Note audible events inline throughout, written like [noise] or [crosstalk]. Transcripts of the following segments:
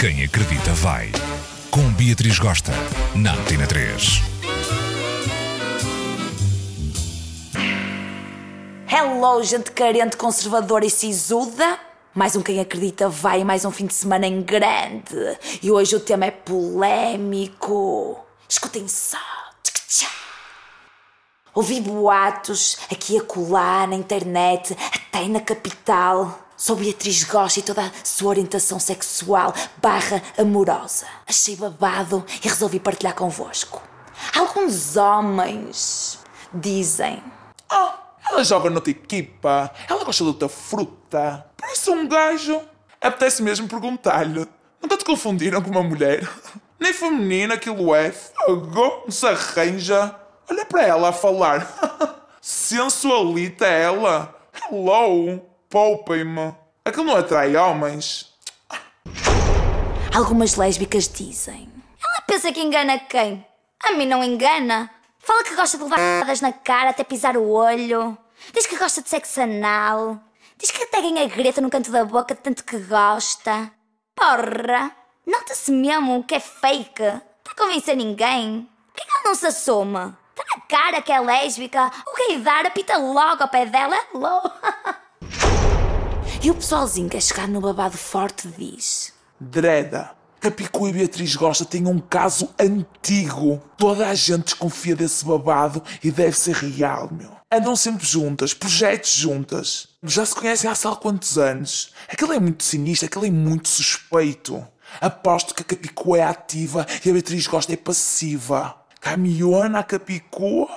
Quem acredita vai. Com Beatriz Gosta, na Antena 3. Hello, gente carente, conservadora e sisuda. Mais um Quem Acredita vai, mais um fim de semana em grande. E hoje o tema é polémico. Escutem só. Ouvi boatos aqui a colar na internet, até na capital. Sou Beatriz Gosta e toda a sua orientação sexual barra amorosa. Achei babado e resolvi partilhar convosco. Alguns homens dizem Ah, ela joga noutra equipa, ela gosta de outra fruta. Parece um gajo. Apetece mesmo perguntar-lhe. Nunca te confundiram com uma mulher? Nem feminina aquilo é. Fogo, se arranja. Olha para ela a falar. [laughs] Sensualita ela. Hello, poupem-me. Aquilo não atrai homens. Algumas lésbicas dizem Ela pensa que engana quem? A mim não engana. Fala que gosta de levar na cara até pisar o olho. Diz que gosta de sexo anal. Diz que até ganha greta no canto da boca de tanto que gosta. Porra! Nota-se mesmo que é fake. Para convencer ninguém. Por que ela não se assume? Está na cara que é lésbica. O gaydar apita logo ao pé dela. Hello. E o pessoalzinho que é chegar no babado forte diz Dreda. Capicua e Beatriz Gosta têm um caso antigo. Toda a gente desconfia desse babado e deve ser real, meu. Andam sempre juntas, projetos juntas. Já se conhecem há sei quantos anos. Aquele é muito sinistro, aquele é muito suspeito. Aposto que a Capicua é ativa e a Beatriz Gosta é passiva. Caminhona a Capicua.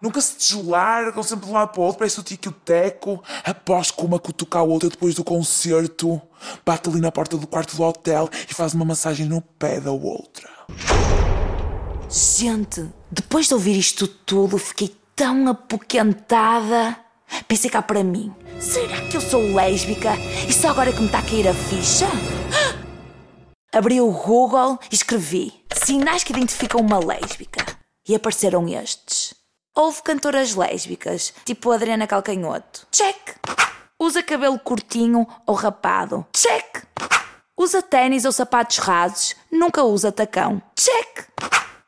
Nunca se deslargam sempre de um lado para o outro, parece o Tico Teco. Aposto que uma cutuca a outra depois do concerto. Bate ali na porta do quarto do hotel e faz uma massagem no pé da outra. Gente, depois de ouvir isto tudo, fiquei tão apoquentada. Pensei cá para mim: será que eu sou lésbica e só agora que me está a cair a ficha? [gasps] Abri o Google e escrevi sinais que identificam uma lésbica. E apareceram estes. Houve cantoras lésbicas, tipo Adriana Calcanhoto. Check. Usa cabelo curtinho ou rapado. Check. Usa ténis ou sapatos rasos. Nunca usa tacão. Check.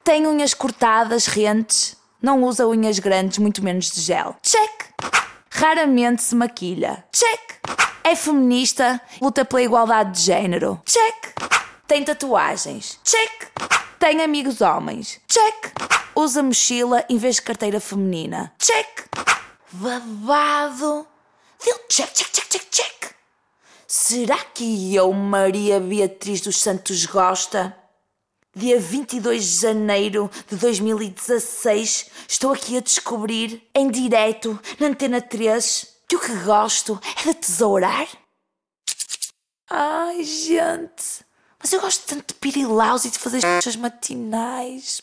Tem unhas cortadas, rentes. Não usa unhas grandes, muito menos de gel. Check. Raramente se maquilha. Check. É feminista, luta pela igualdade de género. Check. Tem tatuagens. Check. Tem amigos homens. Check. Usa mochila em vez de carteira feminina. Check. Babado. Deu check, check, check, check, check. Será que eu, Maria Beatriz dos Santos Gosta, dia 22 de janeiro de 2016, estou aqui a descobrir, em direto, na Antena 3, que o que gosto é de tesourar? Ai, gente, mas eu gosto tanto de pirilaus e de fazer as matinais.